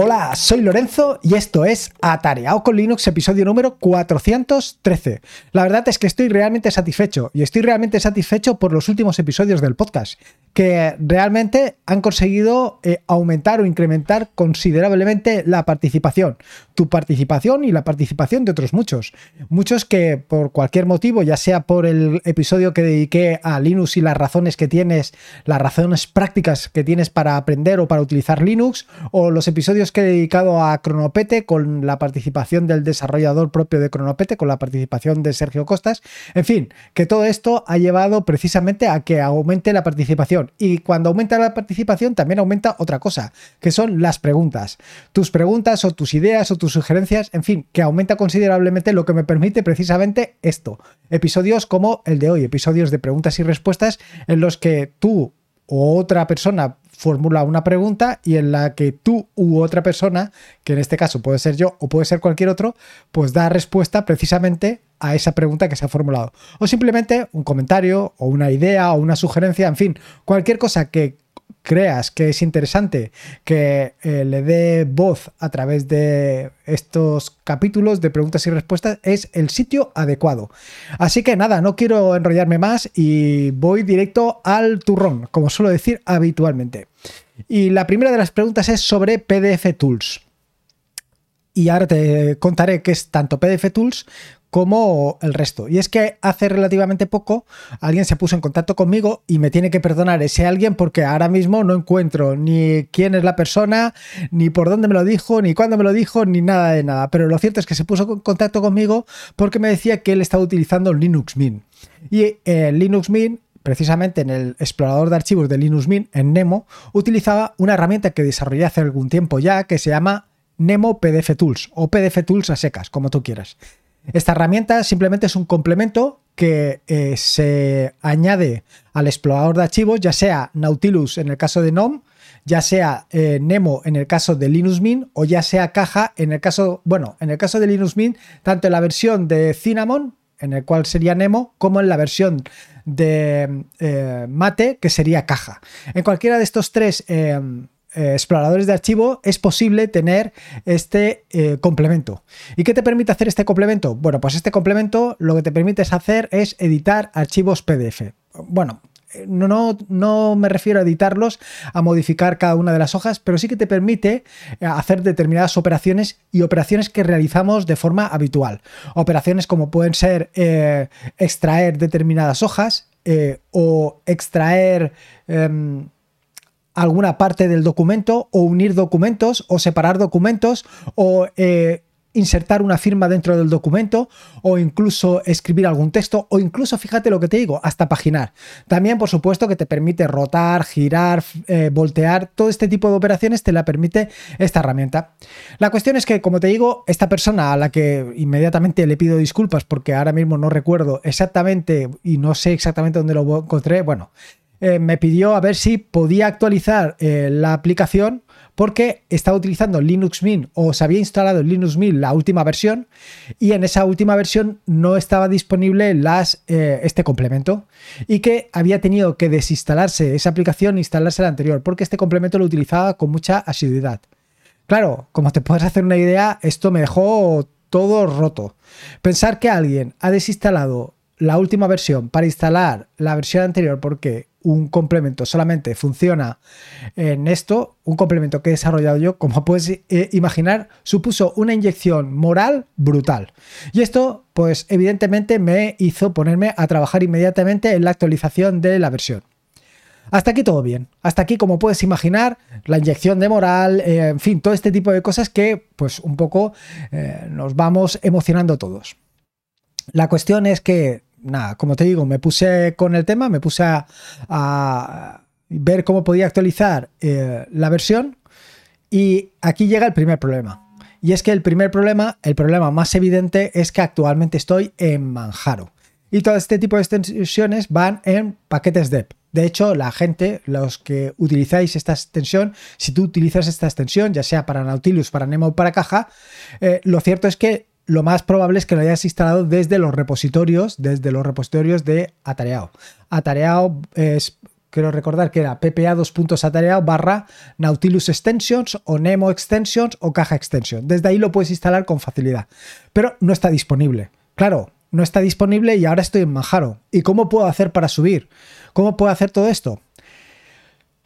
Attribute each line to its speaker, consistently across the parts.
Speaker 1: Hola, soy Lorenzo y esto es Atareado con Linux, episodio número 413. La verdad es que estoy realmente satisfecho y estoy realmente satisfecho por los últimos episodios del podcast, que realmente han conseguido eh, aumentar o incrementar considerablemente la participación. Tu participación y la participación de otros muchos. Muchos que por cualquier motivo, ya sea por el episodio que dediqué a Linux y las razones que tienes, las razones prácticas que tienes para aprender o para utilizar Linux, o los episodios que he dedicado a Cronopete con la participación del desarrollador propio de Cronopete, con la participación de Sergio Costas. En fin, que todo esto ha llevado precisamente a que aumente la participación. Y cuando aumenta la participación también aumenta otra cosa, que son las preguntas. Tus preguntas o tus ideas o tus sugerencias, en fin, que aumenta considerablemente lo que me permite precisamente esto. Episodios como el de hoy, episodios de preguntas y respuestas en los que tú o otra persona formula una pregunta y en la que tú u otra persona, que en este caso puede ser yo o puede ser cualquier otro, pues da respuesta precisamente a esa pregunta que se ha formulado. O simplemente un comentario o una idea o una sugerencia, en fin, cualquier cosa que creas que es interesante que eh, le dé voz a través de estos capítulos de preguntas y respuestas, es el sitio adecuado. Así que nada, no quiero enrollarme más y voy directo al turrón, como suelo decir habitualmente. Y la primera de las preguntas es sobre PDF Tools. Y ahora te contaré qué es tanto PDF Tools como el resto. Y es que hace relativamente poco alguien se puso en contacto conmigo y me tiene que perdonar ese alguien porque ahora mismo no encuentro ni quién es la persona, ni por dónde me lo dijo, ni cuándo me lo dijo, ni nada de nada. Pero lo cierto es que se puso en contacto conmigo porque me decía que él estaba utilizando Linux Mint. Y eh, Linux Mint precisamente en el explorador de archivos de Linux Mint, en Nemo, utilizaba una herramienta que desarrollé hace algún tiempo ya, que se llama Nemo PDF Tools o PDF Tools a secas, como tú quieras. Esta herramienta simplemente es un complemento que eh, se añade al explorador de archivos, ya sea Nautilus en el caso de NOM, ya sea eh, Nemo en el caso de Linux Mint o ya sea Caja en el caso, bueno, en el caso de Linux Mint, tanto en la versión de Cinnamon, en el cual sería Nemo, como en la versión de eh, Mate, que sería Caja. En cualquiera de estos tres eh, exploradores de archivo es posible tener este eh, complemento. ¿Y qué te permite hacer este complemento? Bueno, pues este complemento lo que te permite hacer es editar archivos PDF. Bueno, eh, no, no, no, me refiero a editarlos, a modificar cada una de las hojas, pero sí que te permite hacer determinadas operaciones y operaciones que realizamos de forma habitual. Operaciones como pueden ser extraer determinadas hojas o extraer... Em, alguna parte del documento o unir documentos o separar documentos o eh, insertar una firma dentro del documento o incluso escribir algún texto o incluso, fíjate lo que te digo, hasta paginar. También, por supuesto, que te permite rotar, girar, eh, voltear, todo este tipo de operaciones te la permite esta herramienta. La cuestión es que, como te digo, esta persona a la que inmediatamente le pido disculpas porque ahora mismo no recuerdo exactamente y no sé exactamente dónde lo encontré, bueno, eh, me pidió a ver si podía actualizar eh, la aplicación porque estaba utilizando Linux Mint o se había instalado Linux Mint la última versión y en esa última versión no estaba disponible eh, este complemento y que había tenido que desinstalarse esa aplicación e instalarse la anterior porque este complemento lo utilizaba con mucha asiduidad. Claro, como te puedes hacer una idea, esto me dejó todo roto. Pensar que alguien ha desinstalado la última versión para instalar la versión anterior porque un complemento solamente funciona en esto, un complemento que he desarrollado yo, como puedes eh, imaginar, supuso una inyección moral brutal. Y esto, pues evidentemente me hizo ponerme a trabajar inmediatamente en la actualización de la versión. Hasta aquí todo bien. Hasta aquí, como puedes imaginar, la inyección de moral, eh, en fin, todo este tipo de cosas que, pues, un poco eh, nos vamos emocionando todos. La cuestión es que nada, como te digo, me puse con el tema, me puse a, ver cómo podía actualizar eh, la versión y aquí llega el primer problema. Y es que el primer problema, el problema más evidente es que actualmente estoy en Manjaro. Y todo este tipo de extensiones van en paquetes DEP. De hecho, la gente, los que utilizáis esta extensión, si tú utilizas esta extensión, ya sea para Nautilus, para Nemo o para Caja, eh, lo cierto es que lo más probable es que lo hayas instalado desde los repositorios, desde los repositorios de Atareado. Atareado es quiero recordar que era ppa2.atareado barra Nautilus Extensions o Nemo Extensions o Caja Extension. Desde ahí lo puedes instalar con facilidad, pero no está disponible. Claro, no está disponible y ahora estoy en Manjaro. ¿Y cómo puedo hacer para subir? ¿Cómo puedo hacer todo esto?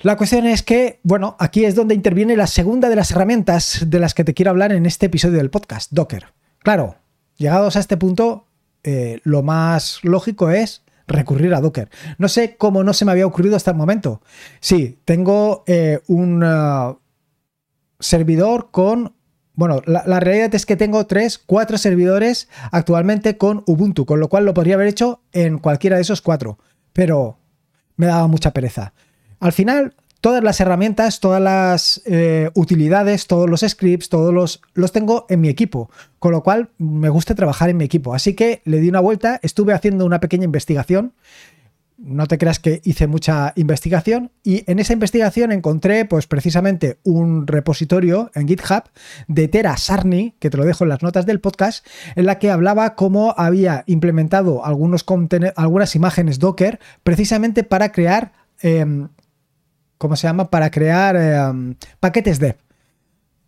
Speaker 1: La cuestión es que, bueno, aquí es donde interviene la segunda de las herramientas de las que te quiero hablar en este episodio del podcast, Docker. Claro, llegados a este punto, eh, lo más lógico es recurrir a Docker. No sé cómo no se me había ocurrido hasta el momento. Sí, tengo eh, un uh, servidor con... Bueno, la, la, realidad es que tengo tres, cuatro servidores actualmente con Ubuntu, con lo cual lo podría haber hecho en cualquiera de esos cuatro, pero me daba mucha pereza. Al final, todas las herramientas, todas las eh, utilidades, todos los scripts, todos los, los tengo en mi equipo, con lo cual me gusta trabajar en mi equipo. Así que le di una vuelta, estuve haciendo una pequeña investigación. No te creas que hice mucha investigación y en esa investigación encontré pues precisamente un repositorio en GitHub de Tera Sarni, que te lo dejo en las notas del podcast, en la que hablaba cómo había implementado algunos algunas imágenes Docker precisamente para crear em, ¿cómo se llama? Para crear eh, paquetes dev.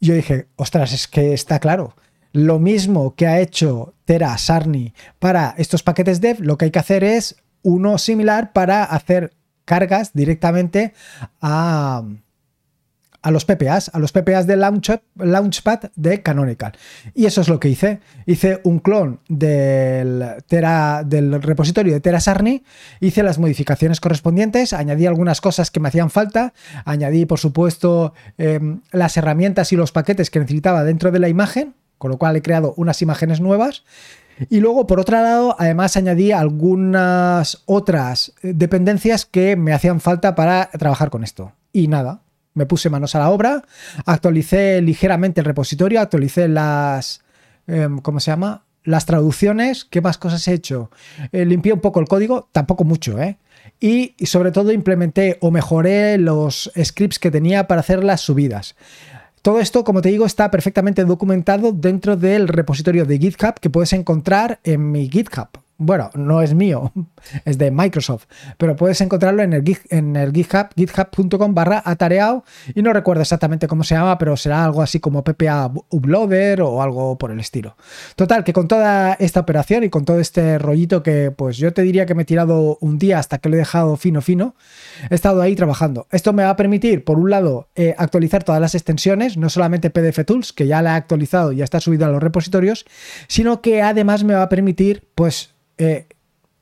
Speaker 1: Yo dije, ostras, es que está claro. Lo mismo que ha hecho Tera Sarni para estos paquetes dev, lo que hay que hacer es uno similar para hacer cargas directamente a, a los PPAs, a los PPAs de Launchpad de Canonical. Y eso es lo que hice. Hice un clon del, repositorio de TeraSarni, hice las modificaciones correspondientes, añadí algunas cosas que me hacían falta, añadí, por supuesto, em, las herramientas y los paquetes que necesitaba dentro de la imagen, con lo cual he creado unas imágenes nuevas. Y luego, por otro lado, además añadí algunas otras dependencias que me hacían falta para trabajar con esto. Y nada, me puse manos a la obra, actualicé ligeramente el repositorio, actualicé las... Em, ¿Cómo se llama? Las traducciones, ¿qué más cosas he hecho? Eh, limpié un poco el código, tampoco mucho, ¿eh? Y, y sobre todo implementé o mejoré los scripts que tenía para hacer las subidas. Todo esto, como te digo, está perfectamente documentado dentro del repositorio de GitHub que puedes encontrar en mi GitHub bueno, no es mío, es de Microsoft, pero puedes encontrarlo en el, GitHub, github.com barra atareado y no recuerdo exactamente cómo se llama, pero será algo así como PPA Uploader o algo por el estilo. Total, que con toda esta operación y con todo este rollito que pues yo te diría que me he tirado un día hasta que lo he dejado fino fino, he estado ahí trabajando. Esto me va a permitir, por un lado, eh, actualizar todas las extensiones, no solamente PDF Tools, que ya la he actualizado y ya está subido a los repositorios, sino que además me va a permitir pues eh,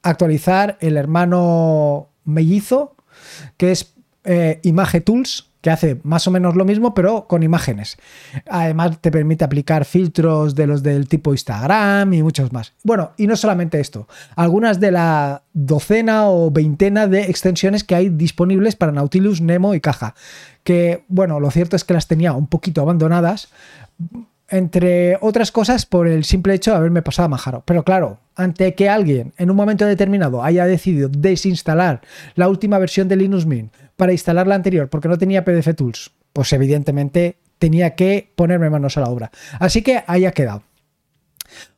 Speaker 1: actualizar el hermano mellizo, que es eh, Image Tools, que hace más o menos lo mismo, pero con imágenes. Además, te permite aplicar filtros de los del tipo Instagram y muchos más. Bueno, y no solamente esto, algunas de la docena o veintena de extensiones que hay disponibles para Nautilus, Nemo y Caja. Que, bueno, lo cierto es que las tenía un poquito abandonadas entre otras cosas por el simple hecho de haberme pasado a Majaro. Pero claro, ante que alguien en un momento determinado haya decidido desinstalar la última versión de Linux Mint para instalar la anterior porque no tenía PDF Tools, pues evidentemente tenía que ponerme manos a la obra. Así que ahí ha quedado.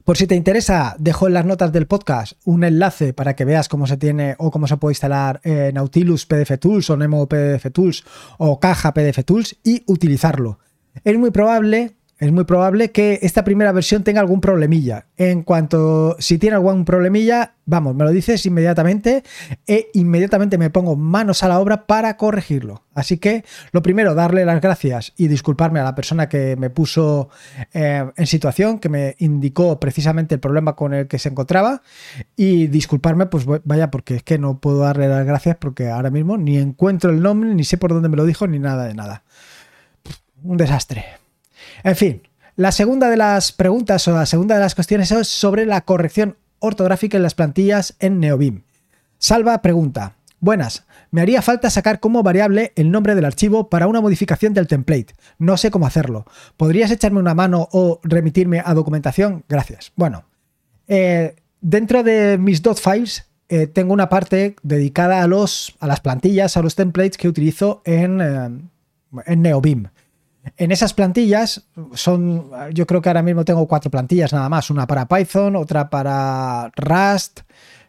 Speaker 1: Por si te interesa, dejo en las notas del podcast un enlace para que veas cómo se tiene o cómo se puede instalar eh, Nautilus PDF Tools o Nemo PDF Tools o Caja PDF Tools y utilizarlo. Es muy probable es muy probable que esta primera versión tenga algún problemilla. En cuanto, si tiene algún problemilla, vamos, me lo dices inmediatamente e inmediatamente me pongo manos a la obra para corregirlo. Así que lo primero, darle las gracias y disculparme a la persona que me puso eh, en situación, que me indicó precisamente el problema con el que se encontraba y disculparme, pues vaya, porque es que no puedo darle las gracias porque ahora mismo ni encuentro el nombre, ni sé por dónde me lo dijo, ni nada de nada. Un desastre. En fin, la segunda de las preguntas o la segunda de las cuestiones es sobre la corrección ortográfica en las plantillas en Neobim. Salva pregunta. Buenas, me haría falta sacar como variable el nombre del archivo para una modificación del template. No sé cómo hacerlo. ¿Podrías echarme una mano o remitirme a documentación? Gracias. Bueno, eh, dentro de mis dot files eh, tengo una parte dedicada a, los, a las plantillas, a los templates que utilizo en, eh, en Neobim. En esas plantillas son, yo creo que ahora mismo tengo cuatro plantillas nada más, una para Python, otra para Rust,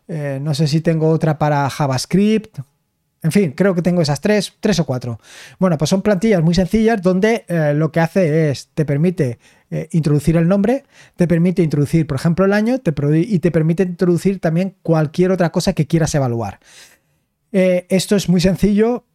Speaker 1: eh, no sé si tengo otra para JavaScript, En fin, creo que tengo esas tres, tres o cuatro. Bueno, pues son plantillas muy sencillas donde eh, lo que hace es, te permite eh, introducir el nombre, te permite introducir, por ejemplo, el año y te permite introducir también cualquier otra cosa que quieras evaluar. Esto es muy sencillo,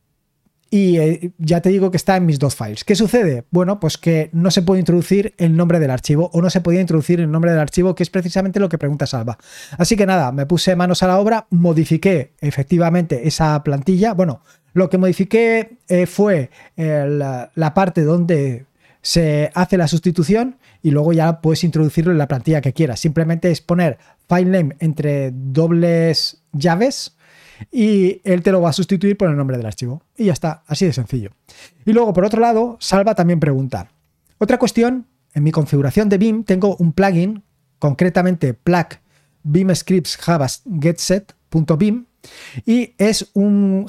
Speaker 1: y eh, ya te digo que está en mis dos files. ¿Qué sucede? Bueno, pues que no se puede introducir el nombre del archivo o no se podía introducir el nombre del archivo, que es precisamente lo que pregunta Salva. Así que nada, me puse manos a la obra, modifiqué efectivamente esa plantilla. Bueno, lo que modifiqué eh, fue la, parte donde se hace la sustitución y luego ya puedes introducirlo en la plantilla que quieras. Simplemente es poner filename entre dobles llaves y él te lo va a sustituir por el nombre del archivo. Y ya está, así de sencillo. Y luego, por otro lado, Salva también pregunta. Otra cuestión, en mi configuración de BIM tengo un plugin, concretamente plug BIM Scripts Java getset.bim y es un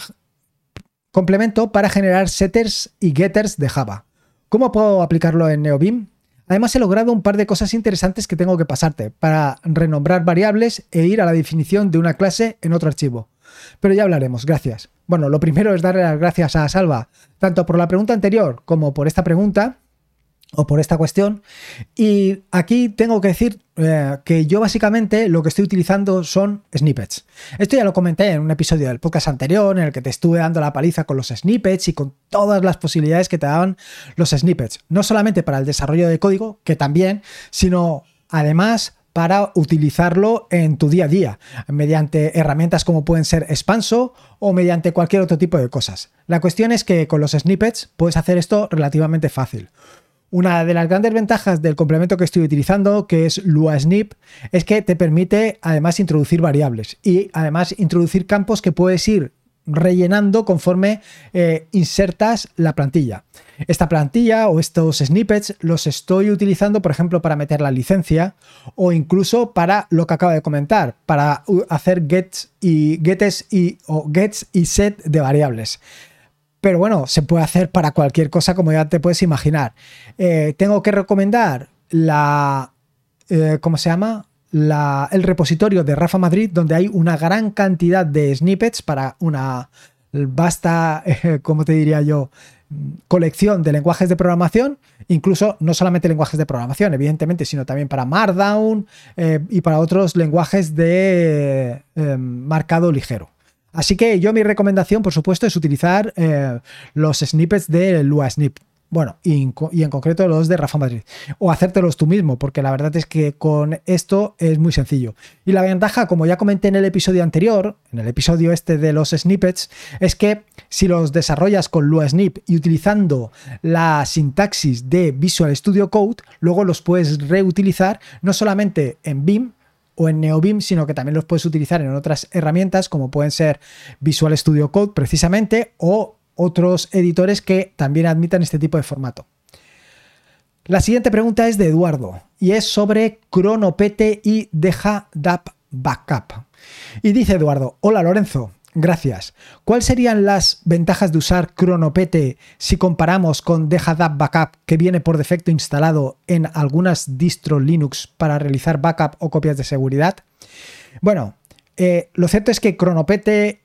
Speaker 1: complemento para generar setters y getters de Java. ¿Cómo puedo aplicarlo en NeoBIM? Además he logrado un par de cosas interesantes que tengo que pasarte para renombrar variables e ir a la definición de una clase en otro archivo. Pero ya hablaremos, gracias. Bueno, lo primero es darle las gracias a Salva, tanto por la pregunta anterior como por esta pregunta o por esta cuestión. Y aquí tengo que decir eh, que yo básicamente lo que estoy utilizando son snippets. Esto ya lo comenté en un episodio del podcast anterior en el que te estuve dando la paliza con los snippets y con todas las posibilidades que te daban los snippets. No solamente para el desarrollo de código, que también, sino además para utilizarlo en tu día a día, mediante herramientas como pueden ser Expanso o mediante cualquier otro tipo de cosas. La cuestión es que con los snippets puedes hacer esto relativamente fácil. Una de las grandes ventajas del complemento que estoy utilizando, que es Lua Snip, es que te permite además introducir variables y además introducir campos que puedes ir rellenando conforme eh, insertas la plantilla. Esta plantilla o estos snippets los estoy utilizando, por ejemplo, para meter la licencia o incluso para lo que acabo de comentar, para hacer gets y gets y y set de variables. Pero bueno, se puede hacer para cualquier cosa, como ya te puedes imaginar. Eh, tengo que recomendar la. Eh, ¿Cómo se llama? El repositorio de Rafa Madrid, donde hay una gran cantidad de snippets para una vasta, como te diría yo, colección de lenguajes de programación, incluso no solamente lenguajes de programación, evidentemente, sino también para Markdown eh, y para otros lenguajes de eh, marcado ligero. Así que yo mi recomendación, por supuesto, es utilizar eh, los snippets de Lua Bueno, y, en concreto los de Rafa Madrid. O hacértelos tú mismo, porque la verdad es que con esto es muy sencillo. Y la ventaja, como ya comenté en el episodio anterior, en el episodio este de los snippets, es que si los desarrollas con Lua Snip y utilizando la sintaxis de Visual Studio Code, luego los puedes reutilizar no solamente en BIM, o en NeoBIM, sino que también los puedes utilizar en otras herramientas como pueden ser Visual Studio Code precisamente o otros editores que también admitan este tipo de formato. La siguiente pregunta es de Eduardo y es sobre Cronopete y Deja Backup. Y dice Eduardo, hola Lorenzo, gracias. ¿Cuáles serían las ventajas de usar Cronopete si comparamos con Deja Backup que viene por defecto instalado en algunas distro Linux para realizar backup o copias de seguridad? Bueno, eh, lo cierto es que Cronopete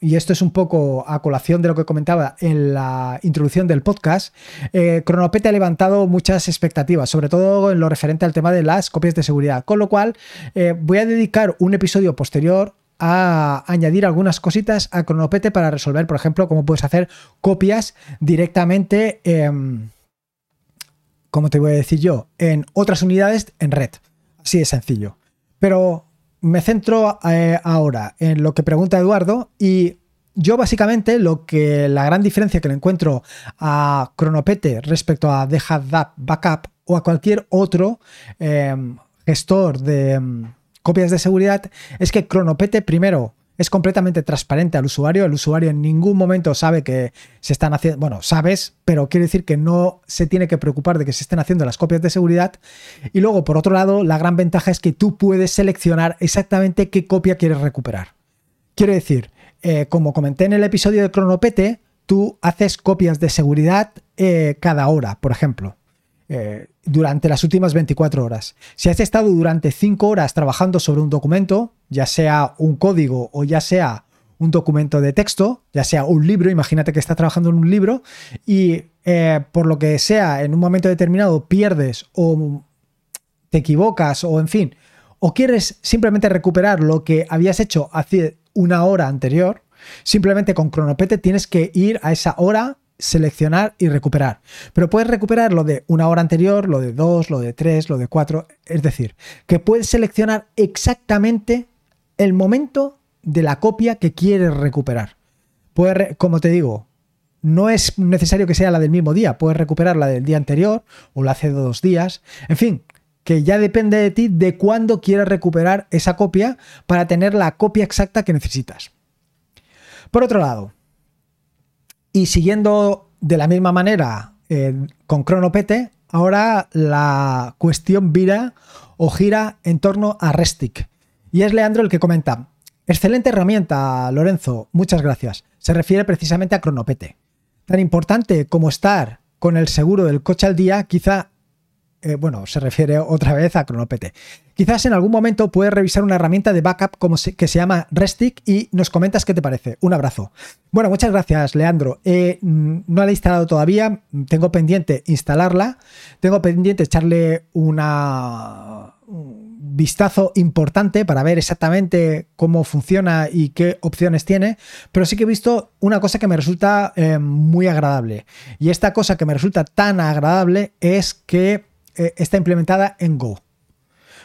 Speaker 1: y esto es un poco a colación de lo que comentaba en la introducción del podcast, eh, Cronopete ha levantado muchas expectativas, sobre todo en lo referente al tema de las copias de seguridad, con lo cual eh, voy a dedicar un episodio posterior a añadir algunas cositas a Cronopete para resolver, por ejemplo, cómo puedes hacer copias directamente, como te voy a decir yo, en otras unidades en red. Así de sencillo. Pero me centro eh, ahora en lo que pregunta Eduardo y yo básicamente lo que la gran diferencia que le encuentro a Cronopete respecto a Deja Backup o a cualquier otro em, gestor de em, copias de seguridad es que Cronopete primero es completamente transparente al usuario. El usuario en ningún momento sabe que se están haciendo, bueno, sabes, pero quiere decir que no se tiene que preocupar de que se estén haciendo las copias de seguridad. Y luego, por otro lado, la gran ventaja es que tú puedes seleccionar exactamente qué copia quieres recuperar. Quiero decir, eh, como comenté en el episodio de Cronopete, tú haces copias de seguridad eh, cada hora, por ejemplo. Eh, durante las últimas 24 horas. Si has estado durante 5 horas trabajando sobre un documento, ya sea un código o ya sea un documento de texto, ya sea un libro, imagínate que estás trabajando en un libro y eh, por lo que sea, en un momento determinado pierdes o te equivocas o en fin, o quieres simplemente recuperar lo que habías hecho hace una hora anterior, simplemente con Cronopete tienes que ir a esa hora, seleccionar y recuperar. Pero puedes recuperar lo de una hora anterior, lo de dos, lo de tres, lo de cuatro, es decir, que puedes seleccionar exactamente el momento de la copia que quieres recuperar. Puedes, como te digo, no es necesario que sea la del mismo día, puedes recuperar la del día anterior o la hace dos días, en fin, que ya depende de ti de cuándo quieras recuperar esa copia para tener la copia exacta que necesitas. Por otro lado, y siguiendo de la misma manera eh, con Cronopete, ahora la cuestión vira o gira en torno a Restic. Y es Leandro el que comenta, excelente herramienta, Lorenzo, muchas gracias. Se refiere precisamente a Cronopete. Tan importante como estar con el seguro del coche al día, quizá eh, bueno, se refiere otra vez a Cronopete. Quizás en algún momento puedes revisar una herramienta de backup como que se llama Restic y nos comentas qué te parece. Un abrazo. Bueno, muchas gracias, Leandro. Eh, mm, no la he instalado todavía, tengo pendiente instalarla, tengo pendiente echarle una un vistazo importante para ver exactamente cómo funciona y qué opciones tiene, pero sí que he visto una cosa que me resulta eh, muy agradable. Y esta cosa que me resulta tan agradable es que eh, está implementada en Go.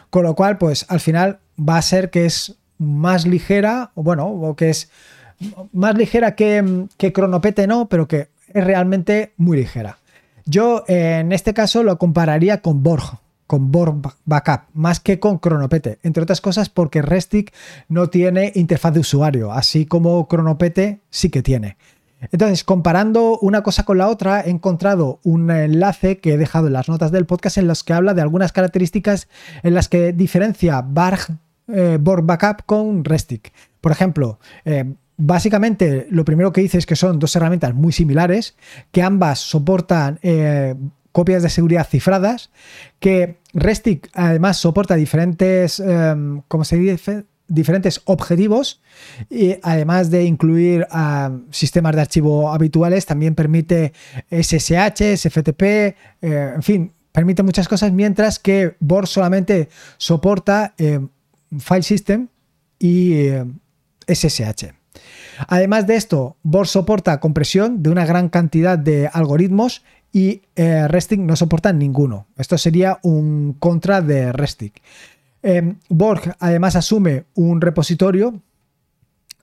Speaker 1: Con lo cual, pues al final va a ser que es más ligera, o bueno, o que es más ligera que, que Cronopete, no, pero que es realmente muy ligera. Yo en este caso lo compararía con Borg, con Borg Backup, más que con Cronopete, entre otras cosas porque Restic no tiene interfaz de usuario, así como Cronopete sí que tiene. Entonces, comparando una cosa con la otra, he encontrado un enlace que he dejado en las notas del podcast en los que habla de algunas características en las que diferencia Barg, eh, Borg Backup con Restic. Por ejemplo, eh, básicamente lo primero que dice es que son dos herramientas muy similares, que ambas soportan eh, copias de seguridad cifradas, que Restic además soporta diferentes, ¿cómo se dice? Diferentes objetivos y además de incluir ah, sistemas de archivo habituales, también permite SSH, SFTP, eh, en fin, permite muchas cosas, mientras que Borg solamente soporta eh, File System y SSH. Eh, además de esto, Borg soporta compresión de una gran cantidad de algoritmos y Restic no soporta ninguno. Esto sería un contra de Restic. Em, Borg además asume un repositorio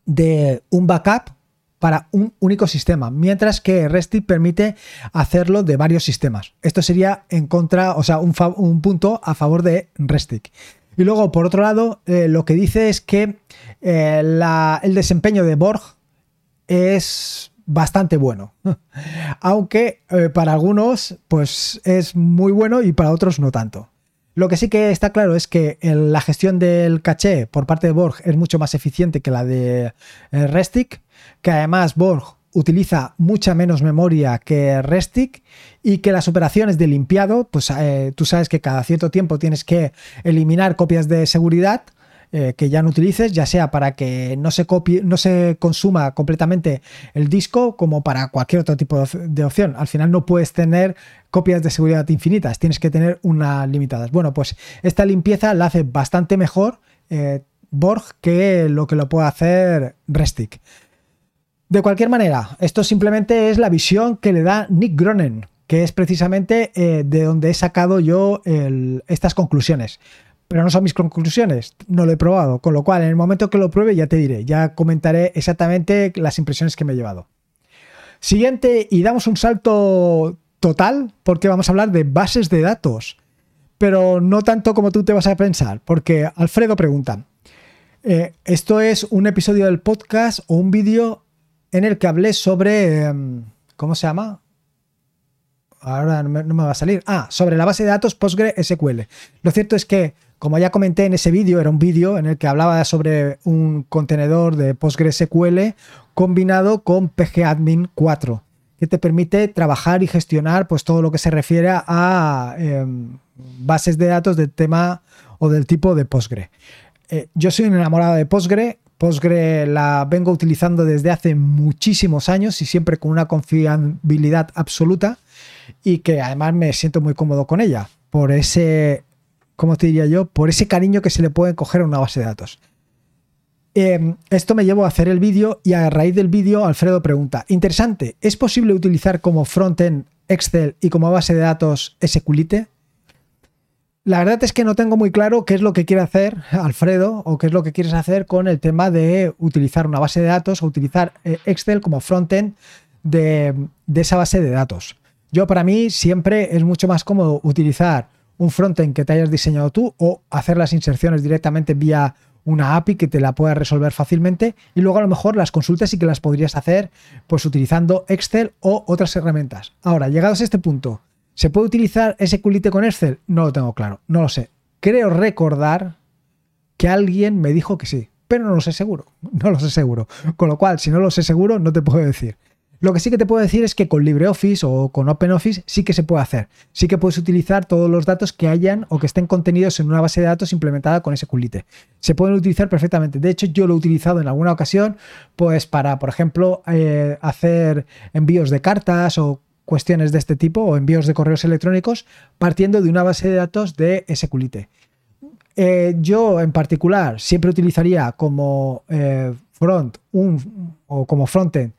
Speaker 1: de un backup para un único sistema, mientras que Restic permite hacerlo de varios sistemas. Esto sería en contra, o sea, un, punto a favor de Restic. Y luego, por otro lado, eh, lo que dice es que eh, el desempeño de Borg es bastante bueno. Aunque eh, para algunos, pues es muy bueno y para otros no tanto. Lo que sí que está claro es que la gestión del caché por parte de Borg es mucho más eficiente que la de eh, Restic, que además Borg utiliza mucha menos memoria que Restic y que las operaciones de limpiado, pues eh, tú sabes que cada cierto tiempo tienes que eliminar copias de seguridad eh, que ya no utilices, ya sea para que no se copie, no se consuma completamente el disco, como para cualquier otro tipo de opción. Al final no puedes tener copias de seguridad infinitas, tienes que tener unas limitadas. Bueno, pues esta limpieza la hace bastante mejor eh, Borg que lo que lo puede hacer Restic. De cualquier manera, esto simplemente es la visión que le da Nick Gronen, que es precisamente eh, de donde he sacado yo estas conclusiones pero no son mis conclusiones, no lo he probado, con lo cual en el momento que lo pruebe ya te diré, ya comentaré exactamente las impresiones que me he llevado. Siguiente, y damos un salto total, porque vamos a hablar de bases de datos, pero no tanto como tú te vas a pensar, porque Alfredo pregunta, eh, ¿esto es un episodio del podcast o un vídeo en el que hablé sobre, em, ¿cómo se llama? Ahora no me, no me va a salir. Ah, sobre la base de datos PostgreSQL. Lo cierto es que como ya comenté en ese vídeo, era un vídeo en el que hablaba sobre un contenedor de PostgreSQL combinado con PGAdmin 4, que te permite trabajar y gestionar pues, todo lo que se refiere a em, bases de datos del tema o del tipo de Postgre. Eh, yo soy un enamorado de Postgre Postgre la vengo utilizando desde hace muchísimos años y siempre con una confiabilidad absoluta y que además me siento muy cómodo con ella por ese, ¿cómo te diría yo? Por ese cariño que se le puede coger a una base de datos. Em, esto me llevó a hacer el vídeo y a raíz del vídeo Alfredo pregunta, interesante, ¿es posible utilizar como frontend Excel y como base de datos SQLite? La verdad es que no tengo muy claro qué es lo que quiere hacer Alfredo o qué es lo que quieres hacer con el tema de utilizar una base de datos o utilizar eh, Excel como frontend de, de esa base de datos. Yo para mí siempre es mucho más cómodo utilizar un frontend que te hayas diseñado tú o hacer las inserciones directamente vía una API que te la pueda resolver fácilmente y luego a lo mejor las consultas sí que las podrías hacer pues utilizando Excel o otras herramientas. Ahora, llegados a este punto, ¿Se puede utilizar SQLite con Excel? No lo tengo claro, no lo sé. Creo recordar que alguien me dijo que sí, pero no lo sé seguro, no lo sé seguro. Con lo cual, si no lo sé seguro, no te puedo decir. Lo que sí que te puedo decir es que con LibreOffice o con OpenOffice sí que se puede hacer. Sí que puedes utilizar todos los datos que hayan o que estén contenidos en una base de datos implementada con SQLite. Se pueden utilizar perfectamente. De hecho, yo lo he utilizado en alguna ocasión, pues para, por ejemplo, eh, hacer envíos de cartas o cuestiones de este tipo o envíos de correos electrónicos partiendo de una base de datos de SQLite. Eh, yo en particular siempre utilizaría como eh, front un, o como frontend,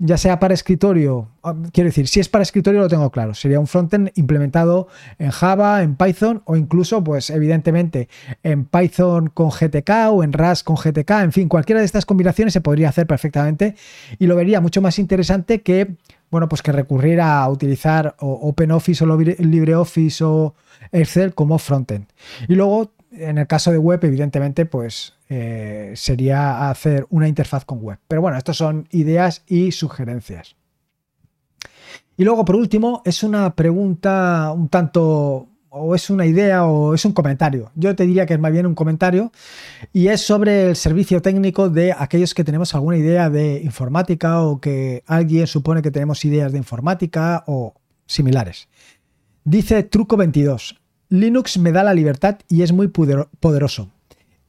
Speaker 1: ya sea para escritorio, ah, quiero decir, si es para escritorio lo tengo claro, sería un frontend implementado en Java, en Python o incluso, pues evidentemente, en Python con GTK o en Rust con GTK, en fin, cualquiera de estas combinaciones se podría hacer perfectamente y lo vería mucho más interesante que bueno, pues que recurrir a utilizar OpenOffice o LibreOffice o Excel como frontend. Y luego, en el caso de web, evidentemente, pues eh, sería hacer una interfaz con web. Pero bueno, estas son ideas y sugerencias. Y luego, por último, es una pregunta un tanto o es una idea o es un comentario. Yo te diría que es más bien un comentario y es sobre el servicio técnico de aquellos que tenemos alguna idea de informática o que alguien supone que tenemos ideas de informática o similares. Dice Truco 22. Linux me da la libertad y es muy poderoso.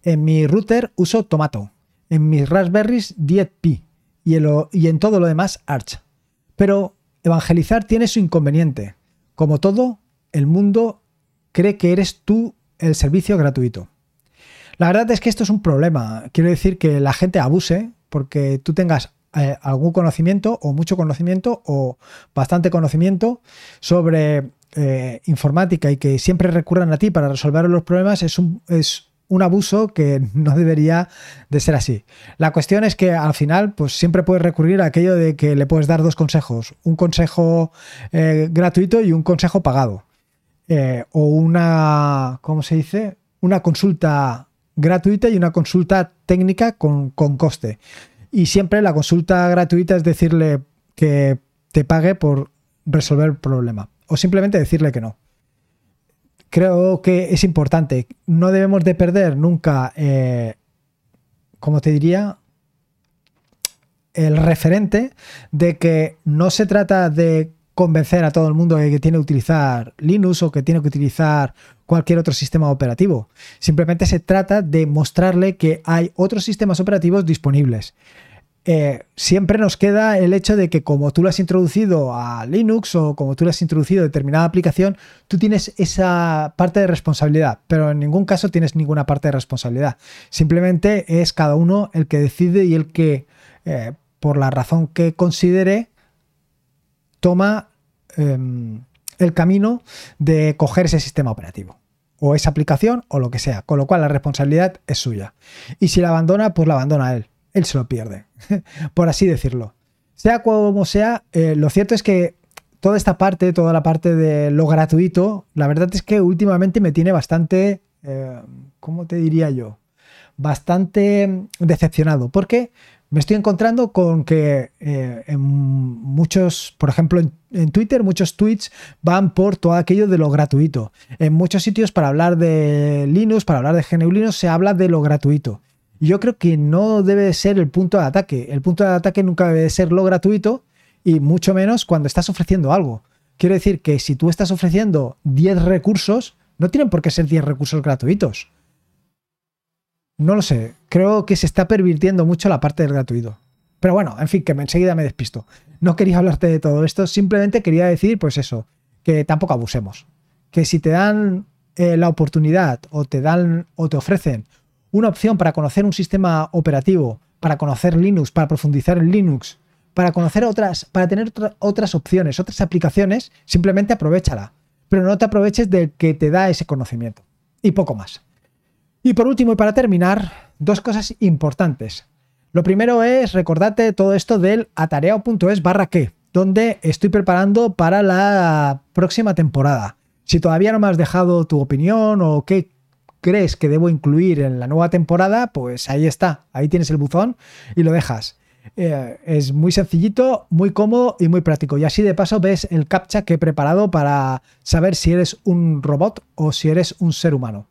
Speaker 1: En mi router uso Tomato. En mis Raspberries 10Pi y en, todo lo demás Arch. Pero evangelizar tiene su inconveniente. Como todo, el mundo cree que eres tú el servicio gratuito. La verdad es que esto es un problema. Quiero decir que la gente abuse porque tú tengas eh, algún conocimiento o mucho conocimiento o bastante conocimiento sobre eh, informática y que siempre recurran a ti para resolver los problemas es un, es un abuso que no debería de ser así. La cuestión es que al final pues siempre puedes recurrir a aquello de que le puedes dar dos consejos, un consejo eh, gratuito y un consejo pagado. Eh, o una, ¿cómo se dice? Una consulta gratuita y una consulta técnica con, coste. Y siempre la consulta gratuita es decirle que te pague por resolver el problema. O simplemente decirle que no. Creo que es importante. No debemos de perder nunca, eh, como te diría, el referente de que no se trata de convencer a todo el mundo de que tiene que utilizar Linux o que tiene que utilizar cualquier otro sistema operativo. Simplemente se trata de mostrarle que hay otros sistemas operativos disponibles. Eh, siempre nos queda el hecho de que como tú lo has introducido a Linux o como tú lo has introducido a determinada aplicación, tú tienes esa parte de responsabilidad, pero en ningún caso tienes ninguna parte de responsabilidad. Simplemente es cada uno el que decide y el que, eh, por la razón que considere, toma em, el camino de coger ese sistema operativo o esa aplicación o lo que sea, con lo cual la responsabilidad es suya. Y si la abandona, pues la abandona él, él se lo pierde, por así decirlo. Sea como sea, eh, lo cierto es que toda esta parte, toda la parte de lo gratuito, la verdad es que últimamente me tiene bastante, eh, ¿cómo te diría yo? Bastante decepcionado, porque me estoy encontrando con que eh, en muchos, por ejemplo, en, Twitter, muchos tweets van por todo aquello de lo gratuito. En muchos sitios, para hablar de Linux, para hablar de GNU Linux, se habla de lo gratuito. Yo creo que no debe ser el punto de ataque. El punto de ataque nunca debe ser lo gratuito y mucho menos cuando estás ofreciendo algo. Quiero decir que si tú estás ofreciendo 10 recursos, no tienen por qué ser 10 recursos gratuitos no lo sé, creo que se está pervirtiendo mucho la parte del gratuito. Pero bueno, en fin, que enseguida me despisto. No quería hablarte de todo esto, simplemente quería decir, pues eso, que tampoco abusemos. Que si te dan eh, la oportunidad o te dan o te ofrecen una opción para conocer un sistema operativo, para conocer Linux, para profundizar en Linux, para conocer otras, para tener otras opciones, otras aplicaciones, simplemente aprovechala. Pero no te aproveches del que te da ese conocimiento. Y poco más. Y por último, y para terminar, dos cosas importantes. Lo primero es recordarte todo esto del atareado.es barra que, donde estoy preparando para la próxima temporada. Si todavía no me has dejado tu opinión o qué crees que debo incluir en la nueva temporada, pues ahí está, ahí tienes el buzón y lo dejas. Eh, es muy sencillito, muy cómodo y muy práctico. Y así de paso ves el captcha que he preparado para saber si eres un robot o si eres un ser humano.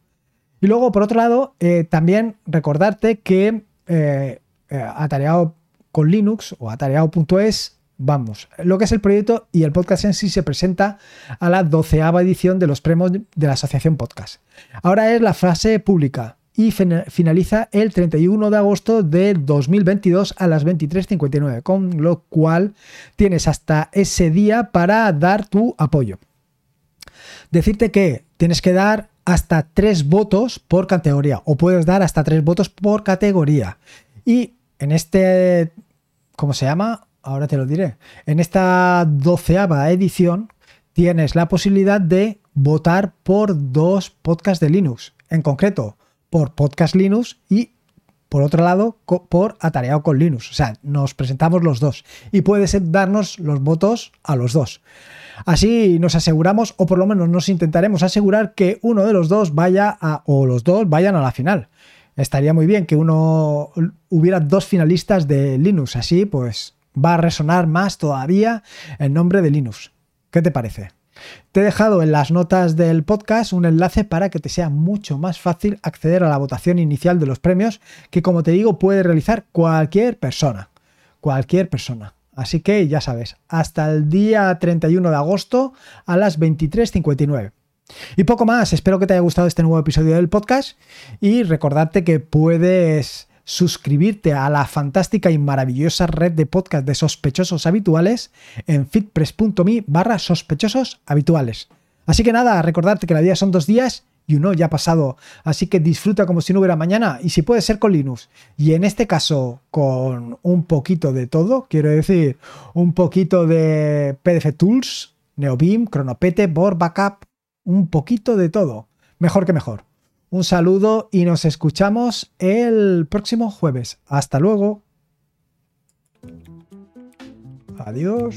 Speaker 1: Y luego, por otro lado, eh, también recordarte que eh, atareado con Linux o atareado.es vamos, lo que es el proyecto y el podcast en sí se presenta a la doceava edición de los premios de la Asociación Podcast. Ahora es la frase pública y finaliza el 31 de agosto de 2022 a las 23.59, con lo cual tienes hasta ese día para dar tu apoyo. Decirte que tienes que dar hasta tres votos por categoría o puedes dar hasta tres votos por categoría. Y en este, ¿cómo se llama? Ahora te lo diré. En esta doceava edición tienes la posibilidad de votar por dos podcasts de Linux. En concreto, por Podcast Linux y por otro lado, por Atareado con Linux. O sea, nos presentamos los dos y puedes darnos los votos a los dos. Así nos aseguramos, o por lo menos nos intentaremos asegurar que uno de los dos vaya a, o los dos vayan a la final. Estaría muy bien que uno hubiera dos finalistas de Linux. Así, pues va a resonar más todavía el nombre de Linux. ¿Qué te parece? Te he dejado en las notas del podcast un enlace para que te sea mucho más fácil acceder a la votación inicial de los premios que como te digo puede realizar cualquier persona. Cualquier persona. Así que ya sabes, hasta el día 31 de agosto a las 23.59. Y poco más, espero que te haya gustado este nuevo episodio del podcast y recordarte que puedes suscribirte a la fantástica y maravillosa red de podcast de sospechosos habituales en fitpress.me barra sospechosos habituales. Así que nada, recordarte que la vida son dos días y uno ya ha pasado, así que disfruta como si no hubiera mañana y si puede ser con Linux y en este caso con un poquito de todo, quiero decir, un poquito de PDF Tools, NeoBeam, Cronopete, Board Backup, un poquito de todo, mejor que mejor. Un saludo y nos escuchamos el próximo jueves. Hasta luego. Adiós.